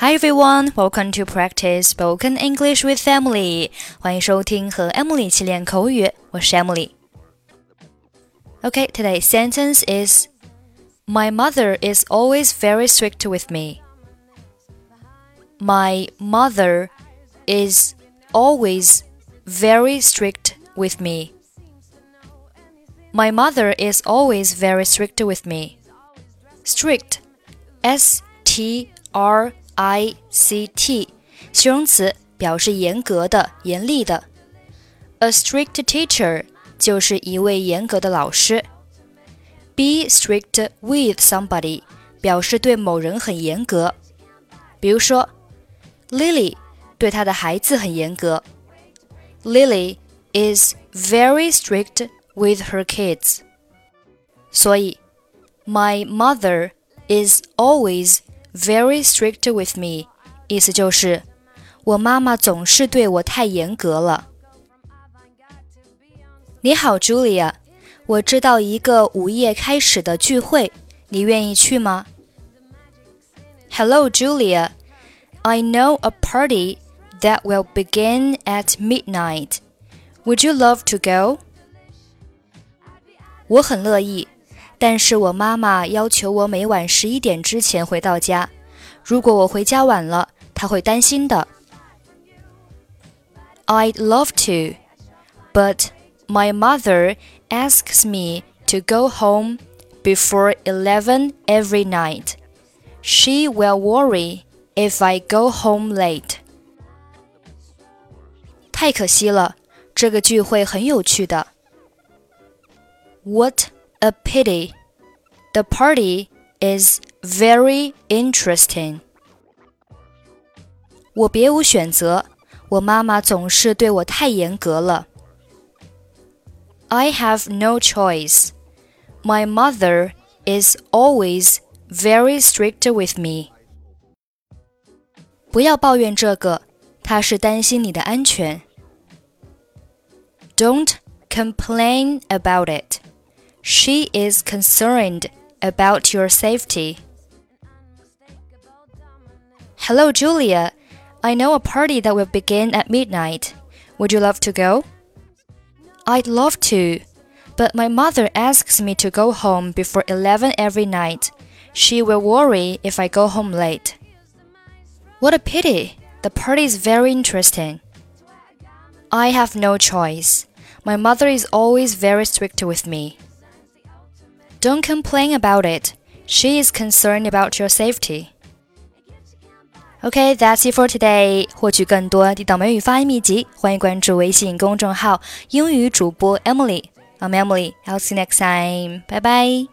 Hi everyone, welcome to practice spoken English with Emily. 欢迎收听和 Emily 一起练口语，我是 Emily。Okay, today's sentence is My mother is always very strict with me. My mother is always very strict with me. My mother is always very strict with me. Strict, S T R I C T，形容词，表示严格的、严厉的。A strict teacher 就是一位严格的老师。Be strict with somebody 表示对某人很严格。比如说，Lily 对她的孩子很严格。Lily is very strict with her kids. 所以，My mother is always very strict with me，意思就是我妈妈总是对我太严格了。你好，Julia，我知道一个午夜开始的聚会，你愿意去吗？Hello, Julia. I know a party that will begin at midnight. Would you love to go? 我很乐意， 但是我妈妈要求我每晚十一点之前回到家。如果我回家晚了，她会担心的。I'd love to, but my mother asks me to go home before 11 every night. She will worry if I go home late. 太可惜了，这个聚会很有趣的。what a pity! The party is very interesting. 我别无选择，我妈妈总是对我太严格了。I have no choice. My mother is always very strict with me. 不要抱怨这个，她是担心你的安全。Don't complain about it. She is concerned about your safety. Hello, Julia. I know a party that will begin at midnight. Would you love to go? I'd love to, but my mother asks me to go home before 11 every night. She will worry if I go home late. What a pity! The party is very interesting. I have no choice. My mother is always very strict with me. Don't complain about it. She is concerned about your safety. Okay, that's it for today. 获取更多地道美语发音秘籍，欢迎关注微信公众号“英语主播 Emily”。I'm Emily. I'll see you next time. Bye bye.